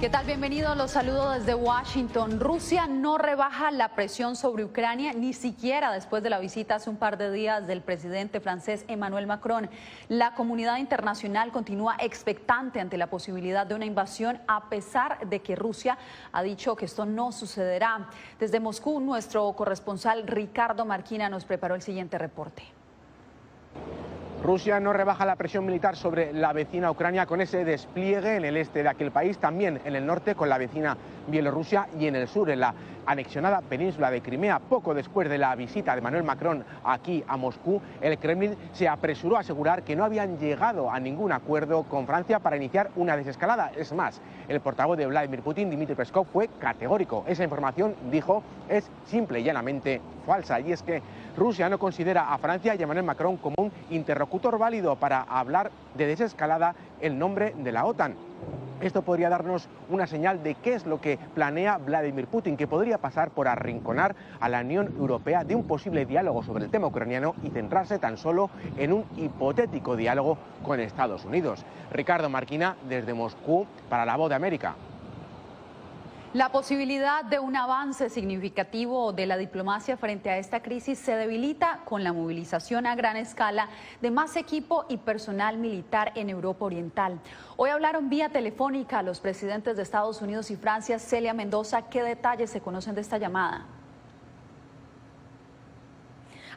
¿Qué tal? Bienvenidos. Los saludo desde Washington. Rusia no rebaja la presión sobre Ucrania ni siquiera después de la visita hace un par de días del presidente francés Emmanuel Macron. La comunidad internacional continúa expectante ante la posibilidad de una invasión a pesar de que Rusia ha dicho que esto no sucederá. Desde Moscú, nuestro corresponsal Ricardo Marquina nos preparó el siguiente reporte. Rusia no rebaja la presión militar sobre la vecina Ucrania con ese despliegue en el este de aquel país, también en el norte con la vecina Bielorrusia y en el sur en la anexionada península de Crimea. Poco después de la visita de Manuel Macron aquí a Moscú, el Kremlin se apresuró a asegurar que no habían llegado a ningún acuerdo con Francia para iniciar una desescalada. Es más, el portavoz de Vladimir Putin, Dmitry Peskov, fue categórico. Esa información, dijo, es simple y llanamente falsa. Y es que Rusia no considera a Francia y a Emmanuel Macron como un interlocutor válido para hablar de desescalada el nombre de la OTAN. Esto podría darnos una señal de qué es lo que planea Vladimir Putin, que podría pasar por arrinconar a la Unión Europea de un posible diálogo sobre el tema ucraniano y centrarse tan solo en un hipotético diálogo con Estados Unidos. Ricardo Marquina, desde Moscú, para La Voz de América. La posibilidad de un avance significativo de la diplomacia frente a esta crisis se debilita con la movilización a gran escala de más equipo y personal militar en Europa Oriental. Hoy hablaron vía telefónica los presidentes de Estados Unidos y Francia, Celia Mendoza. ¿Qué detalles se conocen de esta llamada?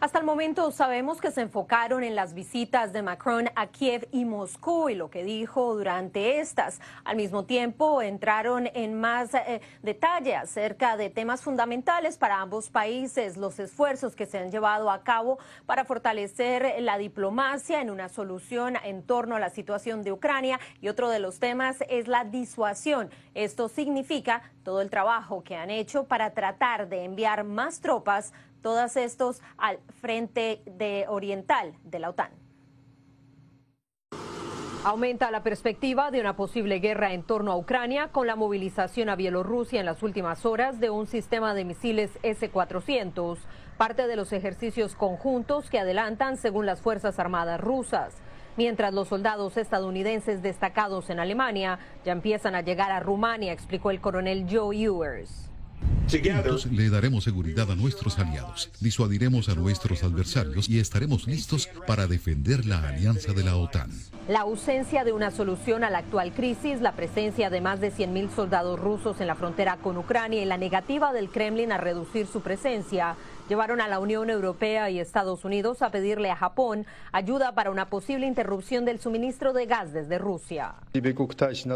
Hasta el momento sabemos que se enfocaron en las visitas de Macron a Kiev y Moscú y lo que dijo durante estas. Al mismo tiempo entraron en más eh, detalle acerca de temas fundamentales para ambos países, los esfuerzos que se han llevado a cabo para fortalecer la diplomacia en una solución en torno a la situación de Ucrania y otro de los temas es la disuasión. Esto significa todo el trabajo que han hecho para tratar de enviar más tropas todos estos al frente de oriental de la OTAN. Aumenta la perspectiva de una posible guerra en torno a Ucrania con la movilización a Bielorrusia en las últimas horas de un sistema de misiles S-400, parte de los ejercicios conjuntos que adelantan según las Fuerzas Armadas rusas. Mientras los soldados estadounidenses destacados en Alemania ya empiezan a llegar a Rumania, explicó el coronel Joe Ewers. Juntos le daremos seguridad a nuestros aliados, disuadiremos a nuestros adversarios y estaremos listos para defender la alianza de la OTAN. La ausencia de una solución a la actual crisis, la presencia de más de 100.000 soldados rusos en la frontera con Ucrania y la negativa del Kremlin a reducir su presencia llevaron a la Unión Europea y Estados Unidos a pedirle a Japón ayuda para una posible interrupción del suministro de gas desde Rusia.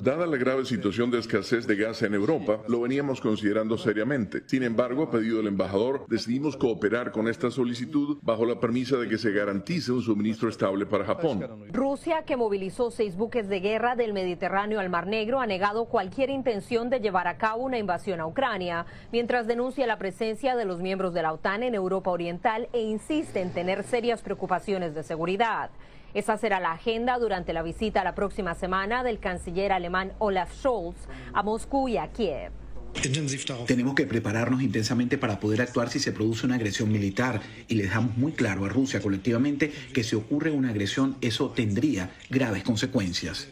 Dada la grave situación de escasez de gas en Europa, lo veníamos considerando seriamente. Sin embargo, a pedido del embajador, decidimos cooperar con esta solicitud bajo la premisa de que se garantice un suministro estable para Japón. Rusia, que movilizó seis buques de guerra del Mediterráneo al Mar Negro, ha negado cualquier intención de llevar a cabo una invasión a Ucrania, mientras denuncia la presencia de los miembros de la OTAN en Europa Oriental e insiste en tener serias preocupaciones de seguridad. Esa será la agenda durante la visita la próxima semana del canciller alemán Olaf Scholz a Moscú y a Kiev. Tenemos que prepararnos intensamente para poder actuar si se produce una agresión militar y le dejamos muy claro a Rusia colectivamente que si ocurre una agresión eso tendría graves consecuencias.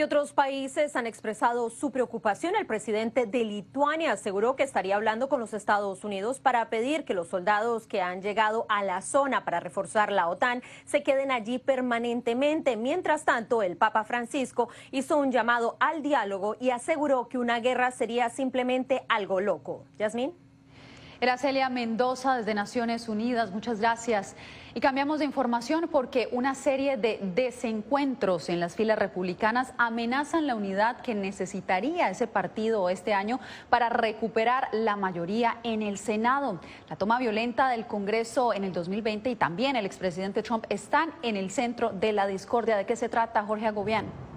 Y otros países han expresado su preocupación. El presidente de Lituania aseguró que estaría hablando con los Estados Unidos para pedir que los soldados que han llegado a la zona para reforzar la OTAN se queden allí permanentemente. Mientras tanto, el Papa Francisco hizo un llamado al diálogo y aseguró que una guerra sería simplemente algo loco. Yasmín. Era Celia Mendoza desde Naciones Unidas, muchas gracias. Y cambiamos de información porque una serie de desencuentros en las filas republicanas amenazan la unidad que necesitaría ese partido este año para recuperar la mayoría en el Senado. La toma violenta del Congreso en el 2020 y también el expresidente Trump están en el centro de la discordia. ¿De qué se trata, Jorge Agobián?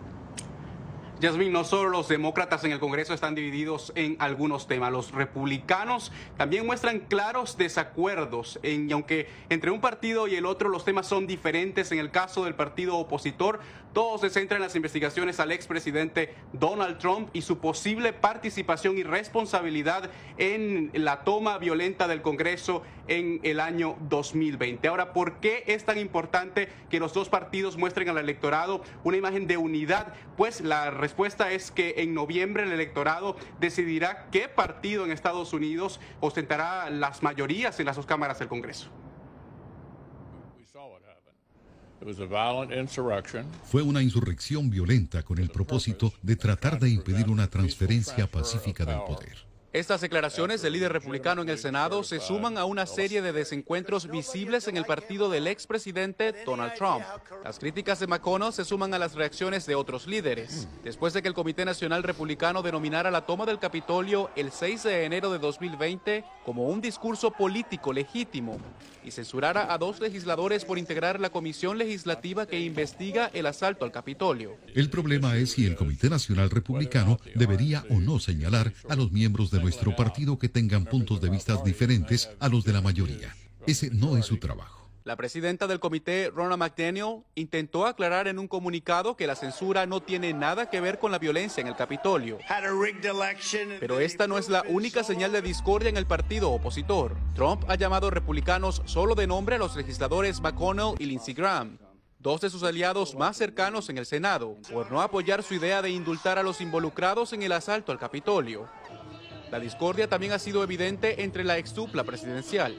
Yasmin, no solo los demócratas en el Congreso están divididos en algunos temas, los republicanos también muestran claros desacuerdos, en, y aunque entre un partido y el otro los temas son diferentes, en el caso del partido opositor, todo se centra en las investigaciones al expresidente Donald Trump y su posible participación y responsabilidad en la toma violenta del Congreso en el año 2020. Ahora, ¿por qué es tan importante que los dos partidos muestren al electorado una imagen de unidad? Pues la respuesta es que en noviembre el electorado decidirá qué partido en Estados Unidos ostentará las mayorías en las dos cámaras del Congreso. Fue una insurrección violenta con el propósito de tratar de impedir una transferencia pacífica del poder. Estas declaraciones del líder republicano en el Senado se suman a una serie de desencuentros visibles en el partido del expresidente Donald Trump. Las críticas de McConnell se suman a las reacciones de otros líderes. Después de que el Comité Nacional Republicano denominara la toma del Capitolio el 6 de enero de 2020 como un discurso político legítimo y censurara a dos legisladores por integrar la comisión legislativa que investiga el asalto al Capitolio. El problema es si el Comité Nacional Republicano debería o no señalar a los miembros de nuestro partido que tengan puntos de vista diferentes a los de la mayoría. Ese no es su trabajo. La presidenta del comité, Ronna McDaniel, intentó aclarar en un comunicado que la censura no tiene nada que ver con la violencia en el Capitolio. Pero esta no es la única señal de discordia en el partido opositor. Trump ha llamado republicanos solo de nombre a los legisladores McConnell y Lindsey Graham, dos de sus aliados más cercanos en el Senado, por no apoyar su idea de indultar a los involucrados en el asalto al Capitolio. La discordia también ha sido evidente entre la ex dupla presidencial.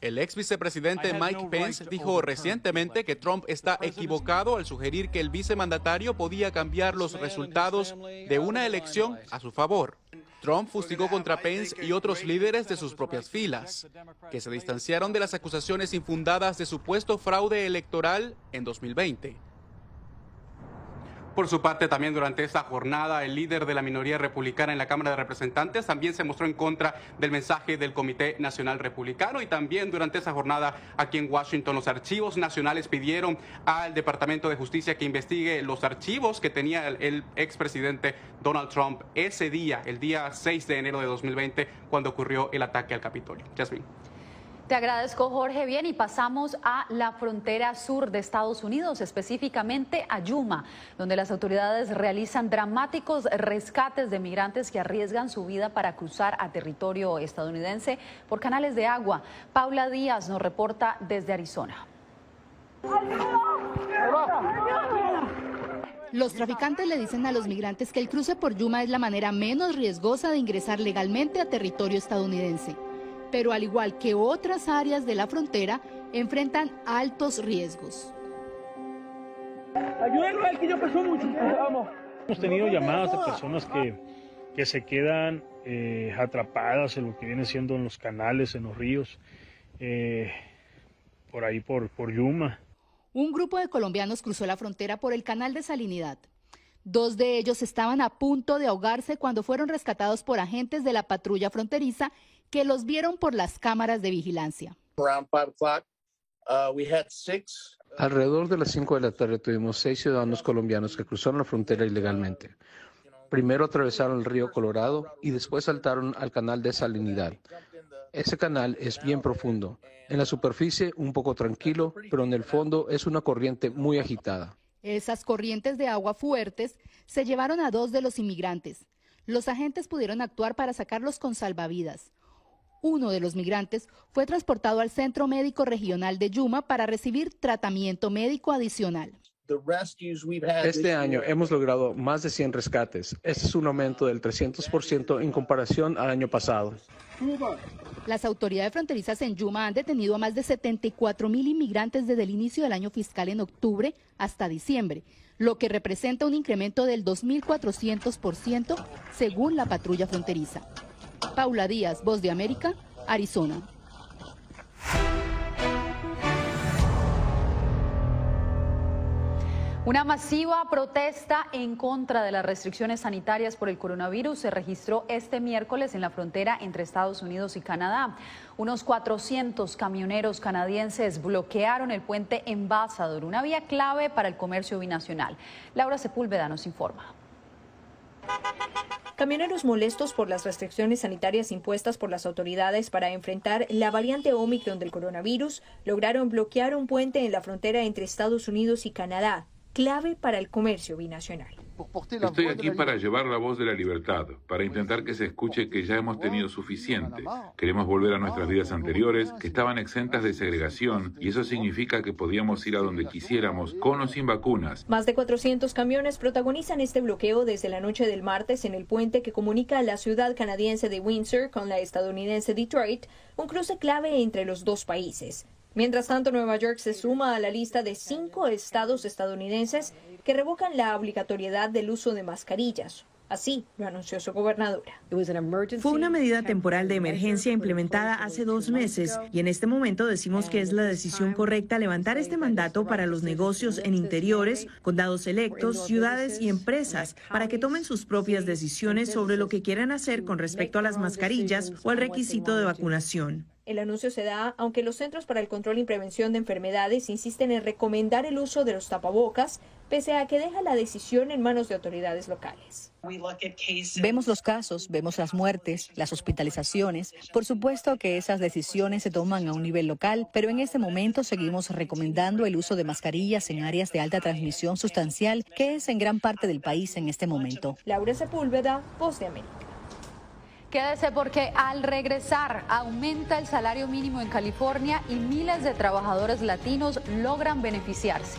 El ex vicepresidente Mike Pence dijo recientemente que Trump está equivocado al sugerir que el vicemandatario podía cambiar los resultados de una elección a su favor. Trump fustigó contra Pence y otros líderes de sus propias filas, que se distanciaron de las acusaciones infundadas de supuesto fraude electoral en 2020. Por su parte, también durante esta jornada, el líder de la minoría republicana en la Cámara de Representantes también se mostró en contra del mensaje del Comité Nacional Republicano y también durante esa jornada aquí en Washington los archivos nacionales pidieron al Departamento de Justicia que investigue los archivos que tenía el, expresidente Donald Trump ese día, el día 6 de enero de 2020, cuando ocurrió el ataque al Capitolio. Jasmine. Te agradezco, Jorge. Bien, y pasamos a la frontera sur de Estados Unidos, específicamente a Yuma, donde las autoridades realizan dramáticos rescates de migrantes que arriesgan su vida para cruzar a territorio estadounidense por canales de agua. Paula Díaz nos reporta desde Arizona. Los traficantes le dicen a los migrantes que el cruce por Yuma es la manera menos riesgosa de ingresar legalmente a territorio estadounidense pero al igual que otras áreas de la frontera, enfrentan altos riesgos. Ayúdenlo que yo peso mucho. Vamos. Hemos tenido llamadas de personas que, que se quedan eh, atrapadas en lo que viene siendo en los canales, en los ríos, eh, por ahí por, por Yuma. Un grupo de colombianos cruzó la frontera por el canal de Salinidad. Dos de ellos estaban a punto de ahogarse cuando fueron rescatados por agentes de la patrulla fronteriza que los vieron por las cámaras de vigilancia. Uh, Alrededor de las 5 de la tarde tuvimos seis ciudadanos colombianos que cruzaron la frontera ilegalmente. Primero atravesaron el río Colorado y después saltaron al canal de Salinidad. Ese canal es bien profundo. En la superficie un poco tranquilo, pero en el fondo es una corriente muy agitada. Esas corrientes de agua fuertes se llevaron a dos de los inmigrantes. Los agentes pudieron actuar para sacarlos con salvavidas. Uno de los migrantes fue transportado al Centro Médico Regional de Yuma para recibir tratamiento médico adicional. Este año hemos logrado más de 100 rescates. Este es un aumento del 300% en comparación al año pasado. Las autoridades fronterizas en Yuma han detenido a más de 74 mil inmigrantes desde el inicio del año fiscal en octubre hasta diciembre, lo que representa un incremento del 2.400% según la patrulla fronteriza. Paula Díaz, Voz de América, Arizona. Una masiva protesta en contra de las restricciones sanitarias por el coronavirus se registró este miércoles en la frontera entre Estados Unidos y Canadá. Unos 400 camioneros canadienses bloquearon el puente Embajador, una vía clave para el comercio binacional. Laura Sepúlveda nos informa. Camioneros molestos por las restricciones sanitarias impuestas por las autoridades para enfrentar la variante Omicron del coronavirus lograron bloquear un puente en la frontera entre Estados Unidos y Canadá clave para el comercio binacional. Estoy aquí para llevar la voz de la libertad, para intentar que se escuche que ya hemos tenido suficiente. Queremos volver a nuestras vidas anteriores, que estaban exentas de segregación, y eso significa que podíamos ir a donde quisiéramos, con o sin vacunas. Más de 400 camiones protagonizan este bloqueo desde la noche del martes en el puente que comunica la ciudad canadiense de Windsor con la estadounidense Detroit, un cruce clave entre los dos países. Mientras tanto, Nueva York se suma a la lista de cinco estados estadounidenses que revocan la obligatoriedad del uso de mascarillas. Así lo anunció su gobernadora. Fue una medida temporal de emergencia implementada hace dos meses y en este momento decimos que es la decisión correcta levantar este mandato para los negocios en interiores, condados electos, ciudades y empresas para que tomen sus propias decisiones sobre lo que quieran hacer con respecto a las mascarillas o al requisito de vacunación. El anuncio se da aunque los Centros para el Control y Prevención de Enfermedades insisten en recomendar el uso de los tapabocas, pese a que deja la decisión en manos de autoridades locales. Vemos los casos, vemos las muertes, las hospitalizaciones. Por supuesto que esas decisiones se toman a un nivel local, pero en este momento seguimos recomendando el uso de mascarillas en áreas de alta transmisión sustancial, que es en gran parte del país en este momento. Laura Sepúlveda, Voz de América. Quédese porque al regresar aumenta el salario mínimo en California y miles de trabajadores latinos logran beneficiarse.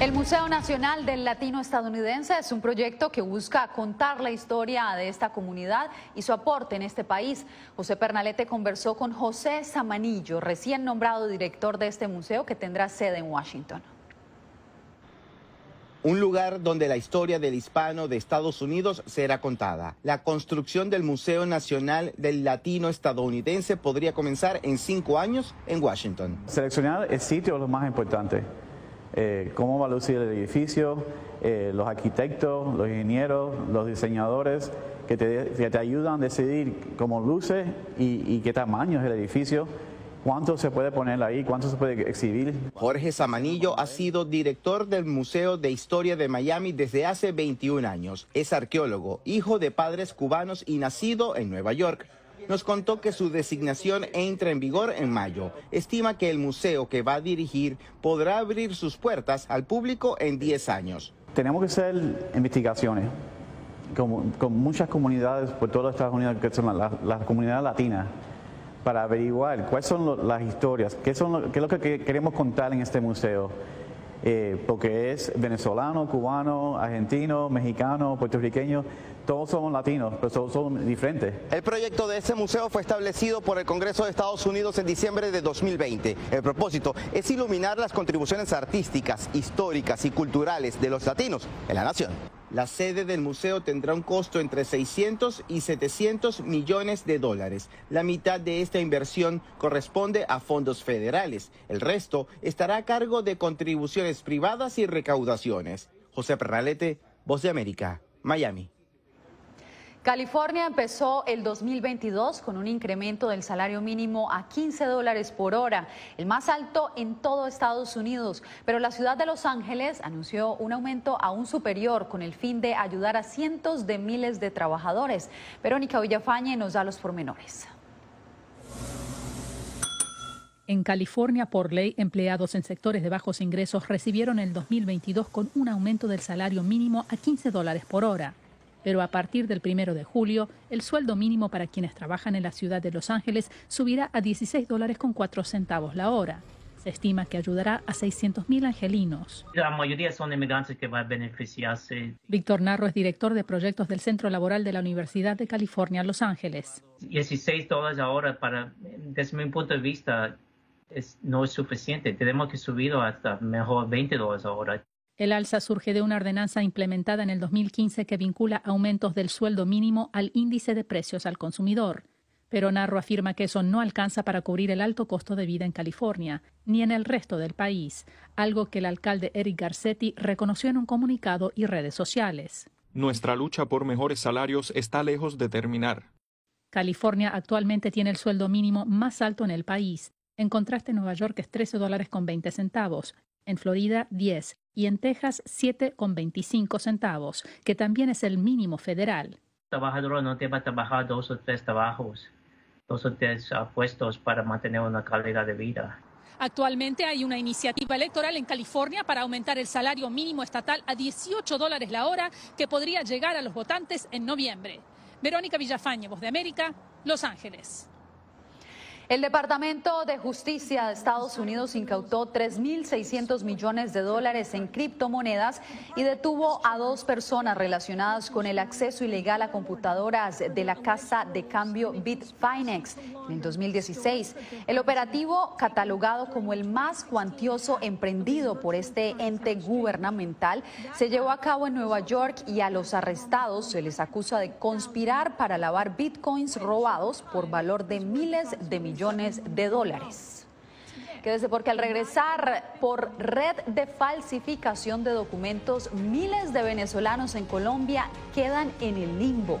El Museo Nacional del Latino Estadounidense es un proyecto que busca contar la historia de esta comunidad y su aporte en este país. José Pernalete conversó con José Samanillo, recién nombrado director de este museo que tendrá sede en Washington. Un lugar donde la historia del hispano de Estados Unidos será contada. La construcción del Museo Nacional del Latino Estadounidense podría comenzar en cinco años en Washington. Seleccionar el sitio es lo más importante. Eh, cómo va a lucir el edificio, eh, los arquitectos, los ingenieros, los diseñadores que te, ayudan a decidir cómo luce y, y qué tamaño es el edificio ¿Cuánto se puede poner ahí? ¿Cuánto se puede exhibir? Jorge Samanillo ha sido director del Museo de Historia de Miami desde hace 21 años. Es arqueólogo, hijo de padres cubanos y nacido en Nueva York. Nos contó que su designación entra en vigor en mayo. Estima que el museo que va a dirigir podrá abrir sus puertas al público en 10 años. Tenemos que hacer investigaciones con, muchas comunidades por todos Estados Unidos, que son las la comunidades latinas para averiguar cuáles son las historias, qué, son qué es lo que queremos contar en este museo. Eh, porque es venezolano, cubano, argentino, mexicano, puertorriqueño, todos somos latinos, pero todos son diferentes. El proyecto de este museo fue establecido por el Congreso de Estados Unidos en diciembre de 2020. El propósito es iluminar las contribuciones artísticas, históricas y culturales de los latinos en la nación. La sede del museo tendrá un costo entre 600 y 700 millones de dólares. La mitad de esta inversión corresponde a fondos federales. El resto estará a cargo de contribuciones privadas y recaudaciones. José Perralete, Voz de América, Miami. California empezó el 2022 con un incremento del salario mínimo a 15 dólares por hora, el más alto en todo Estados Unidos. Pero la ciudad de Los Ángeles anunció un aumento aún superior con el fin de ayudar a cientos de miles de trabajadores. Verónica Villafañe nos da los pormenores. En California, por ley, empleados en sectores de bajos ingresos recibieron el 2022 con un aumento del salario mínimo a 15 dólares por hora pero a partir del primero de julio, el sueldo mínimo para quienes trabajan en la ciudad de Los Ángeles subirá a 16 dólares con 4 centavos la hora. Se estima que ayudará a 600.000 angelinos. La mayoría son inmigrantes que van a beneficiarse. Víctor Narro es director de proyectos del Centro Laboral de la Universidad de California, Los Ángeles. 16 dólares ahora, para, desde mi punto de vista, es, no es suficiente. Tenemos que subirlo hasta mejor 20 dólares ahora. El alza surge de una ordenanza implementada en el 2015 que vincula aumentos del sueldo mínimo al índice de precios al consumidor. Pero Narro afirma que eso no alcanza para cubrir el alto costo de vida en California, ni en el resto del país, algo que el alcalde Eric Garcetti reconoció en un comunicado y redes sociales. Nuestra lucha por mejores salarios está lejos de terminar. California actualmente tiene el sueldo mínimo más alto en el país. En contraste, Nueva York es 13 dólares con 20 centavos, en Florida 10 y en Texas 7,25 centavos, que también es el mínimo federal. Trabajador no debe trabajar dos o tres trabajos, dos o tres puestos para mantener una calidad de vida. Actualmente hay una iniciativa electoral en California para aumentar el salario mínimo estatal a 18 dólares la hora que podría llegar a los votantes en noviembre. Verónica Villafañe, Voz de América, Los Ángeles. El Departamento de Justicia de Estados Unidos incautó 3.600 millones de dólares en criptomonedas y detuvo a dos personas relacionadas con el acceso ilegal a computadoras de la casa de cambio Bitfinex en 2016. El operativo, catalogado como el más cuantioso emprendido por este ente gubernamental, se llevó a cabo en Nueva York y a los arrestados se les acusa de conspirar para lavar bitcoins robados por valor de miles de millones de dólares. Quédese porque al regresar por red de falsificación de documentos, miles de venezolanos en Colombia quedan en el limbo.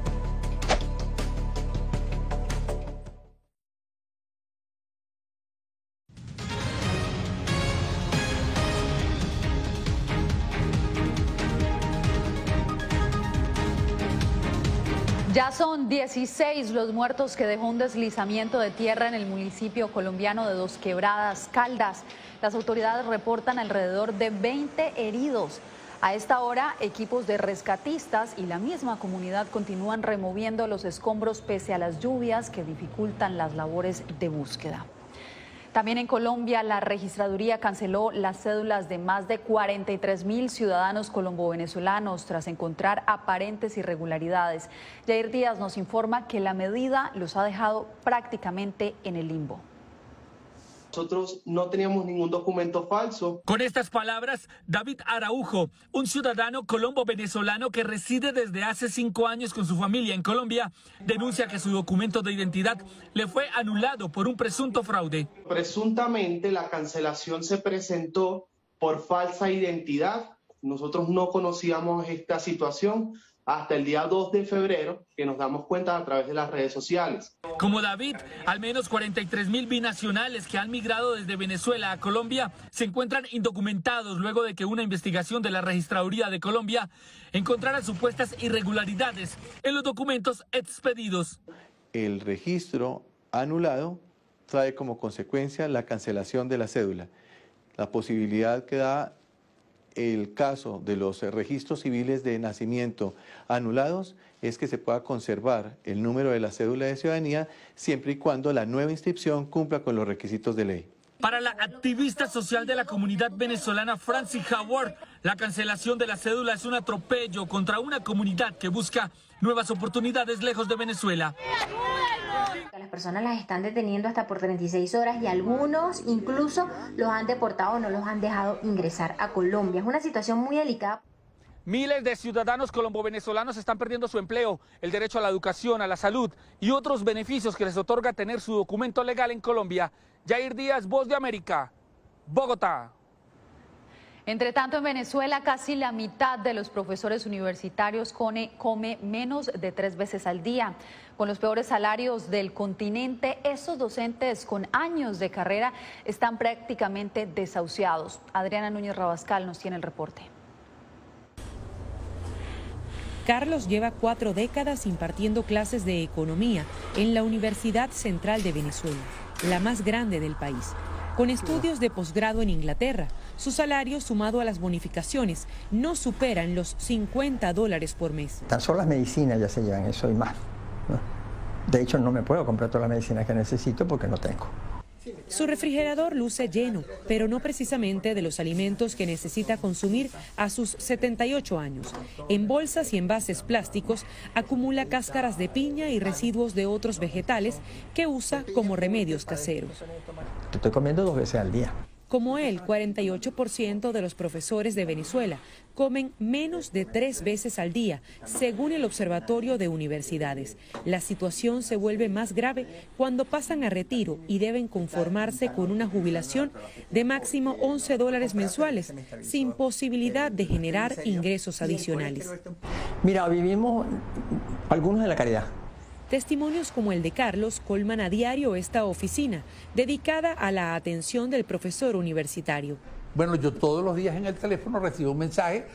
Ya son 16 los muertos que dejó un deslizamiento de tierra en el municipio colombiano de Dos Quebradas, Caldas. Las autoridades reportan alrededor de 20 heridos. A esta hora, equipos de rescatistas y la misma comunidad continúan removiendo los escombros pese a las lluvias que dificultan las labores de búsqueda. También en Colombia, la registraduría canceló las cédulas de más de 43 mil ciudadanos colombo-venezolanos tras encontrar aparentes irregularidades. Jair Díaz nos informa que la medida los ha dejado prácticamente en el limbo. Nosotros no teníamos ningún documento falso. Con estas palabras, David Araujo, un ciudadano colombo-venezolano que reside desde hace cinco años con su familia en Colombia, denuncia que su documento de identidad le fue anulado por un presunto fraude. Presuntamente la cancelación se presentó por falsa identidad. Nosotros no conocíamos esta situación hasta el día 2 de febrero, que nos damos cuenta a través de las redes sociales. Como David, al menos 43 mil binacionales que han migrado desde Venezuela a Colombia se encuentran indocumentados luego de que una investigación de la Registraduría de Colombia encontrara supuestas irregularidades en los documentos expedidos. El registro anulado trae como consecuencia la cancelación de la cédula, la posibilidad que da el caso de los registros civiles de nacimiento anulados es que se pueda conservar el número de la cédula de ciudadanía siempre y cuando la nueva inscripción cumpla con los requisitos de ley. Para la activista social de la comunidad venezolana Francis Howard, la cancelación de la cédula es un atropello contra una comunidad que busca nuevas oportunidades lejos de Venezuela. Las personas las están deteniendo hasta por 36 horas y algunos incluso los han deportado o no los han dejado ingresar a Colombia. Es una situación muy delicada. Miles de ciudadanos colombo-venezolanos están perdiendo su empleo, el derecho a la educación, a la salud y otros beneficios que les otorga tener su documento legal en Colombia. Jair Díaz, Voz de América, Bogotá. Entre tanto, en Venezuela casi la mitad de los profesores universitarios come, come, menos de tres veces al día. Con los peores salarios del continente, esos docentes con años de carrera están prácticamente desahuciados. Adriana Núñez Rabascal nos tiene el reporte. Carlos lleva cuatro décadas impartiendo clases de economía en la Universidad Central de Venezuela, la más grande del país. Con estudios de posgrado en Inglaterra, su salario sumado a las bonificaciones no superan los 50 dólares por mes. Tan solo las medicinas ya se llevan eso y más. De hecho, no me puedo comprar todas las medicinas que necesito porque no tengo. Su refrigerador luce lleno, pero no precisamente de los alimentos que necesita consumir a sus 78 años. En bolsas y envases plásticos acumula cáscaras de piña y residuos de otros vegetales que usa como remedios caseros. Estoy comiendo dos veces al día. Como él, 48% de los profesores de Venezuela comen menos de tres veces al día, según el Observatorio de Universidades. La situación se vuelve más grave cuando pasan a retiro y deben conformarse con una jubilación de máximo 11 dólares mensuales, sin posibilidad de generar ingresos adicionales. Mira, vivimos algunos de la caridad. Testimonios como el de Carlos colman a diario esta oficina, dedicada a la atención del profesor universitario. Bueno, yo todos los días en el teléfono recibo un mensaje,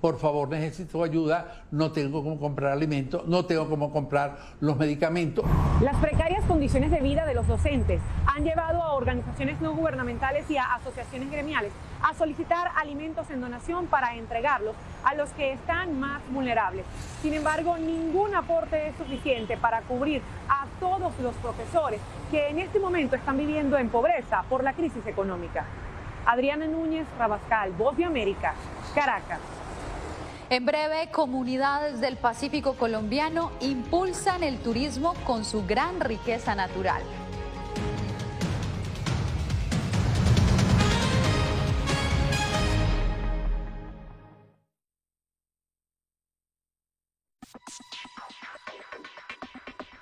por favor necesito ayuda, no tengo cómo comprar alimentos, no tengo cómo comprar los medicamentos. Las precarias condiciones de vida de los docentes han llevado a organizaciones no gubernamentales y a asociaciones gremiales a solicitar alimentos en donación para entregarlos a los que están más vulnerables. Sin embargo, ningún aporte es suficiente para cubrir a todos los profesores que en este momento están viviendo en pobreza por la crisis económica. Adriana Núñez Rabascal, Voz de América, Caracas. En breve, comunidades del Pacífico colombiano impulsan el turismo con su gran riqueza natural.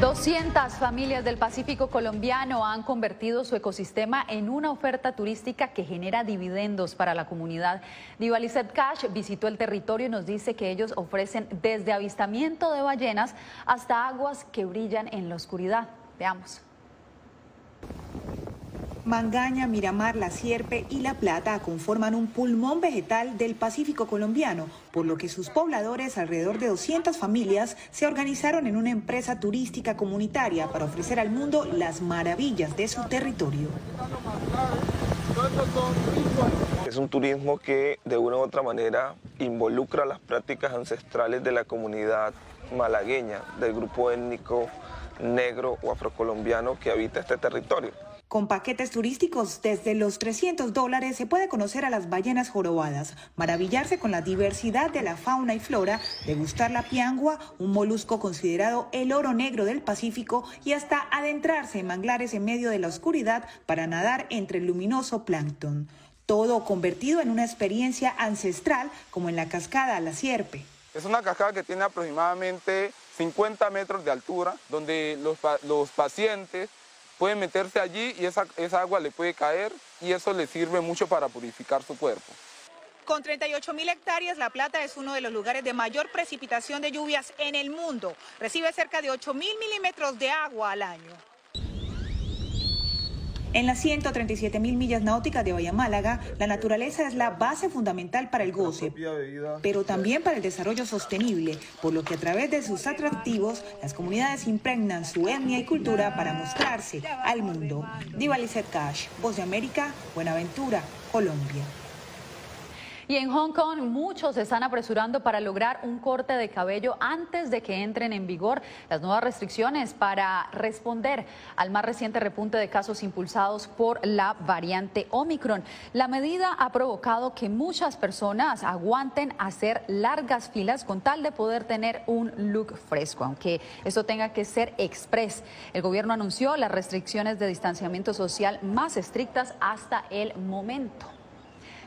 200 familias del Pacífico colombiano han convertido su ecosistema en una oferta turística que genera dividendos para la comunidad. Divalizet Cash visitó el territorio y nos dice que ellos ofrecen desde avistamiento de ballenas hasta aguas que brillan en la oscuridad. Veamos. Mangaña, Miramar, La Sierpe y La Plata conforman un pulmón vegetal del Pacífico colombiano, por lo que sus pobladores, alrededor de 200 familias, se organizaron en una empresa turística comunitaria para ofrecer al mundo las maravillas de su territorio. Es un turismo que de una u otra manera involucra las prácticas ancestrales de la comunidad malagueña, del grupo étnico negro o afrocolombiano que habita este territorio. Con paquetes turísticos desde los 300 dólares se puede conocer a las ballenas jorobadas, maravillarse con la diversidad de la fauna y flora, degustar la piangua, un molusco considerado el oro negro del Pacífico y hasta adentrarse en manglares en medio de la oscuridad para nadar entre el luminoso plancton. Todo convertido en una experiencia ancestral como en la cascada La Sierpe. Es una cascada que tiene aproximadamente 50 metros de altura, donde los, los pacientes puede meterse allí y esa, esa agua le puede caer y eso le sirve mucho para purificar su cuerpo. Con 38 mil hectáreas, La Plata es uno de los lugares de mayor precipitación de lluvias en el mundo. Recibe cerca de 8 mil milímetros de agua al año. En las 137 mil millas náuticas de Bahía Málaga, la naturaleza es la base fundamental para el goce, pero también para el desarrollo sostenible, por lo que a través de sus atractivos, las comunidades impregnan su etnia y cultura para mostrarse al mundo. Diva Cash, Voz de América, Buenaventura, Colombia. Y en Hong Kong muchos se están apresurando para lograr un corte de cabello antes de que entren en vigor las nuevas restricciones para responder al más reciente repunte de casos impulsados por la variante Omicron. La medida ha provocado que muchas personas aguanten hacer largas filas con tal de poder tener un look fresco, aunque eso tenga que ser express. El gobierno anunció las restricciones de distanciamiento social más estrictas hasta el momento.